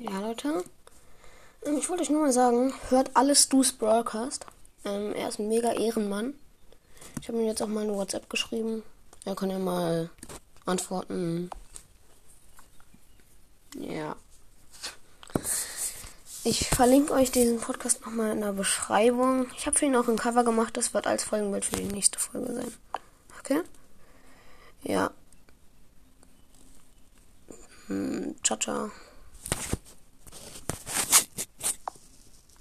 Ja, Leute. Ähm, ich wollte euch nur mal sagen, hört alles Stu's Broadcast. Ähm, er ist ein mega Ehrenmann. Ich habe ihm jetzt auch mal eine WhatsApp geschrieben. Er kann ja mal antworten. Ja. Ich verlinke euch diesen Podcast nochmal in der Beschreibung. Ich habe für ihn auch ein Cover gemacht. Das wird als Folgenbild für die nächste Folge sein. Okay? Ja. Hm, ciao, ciao.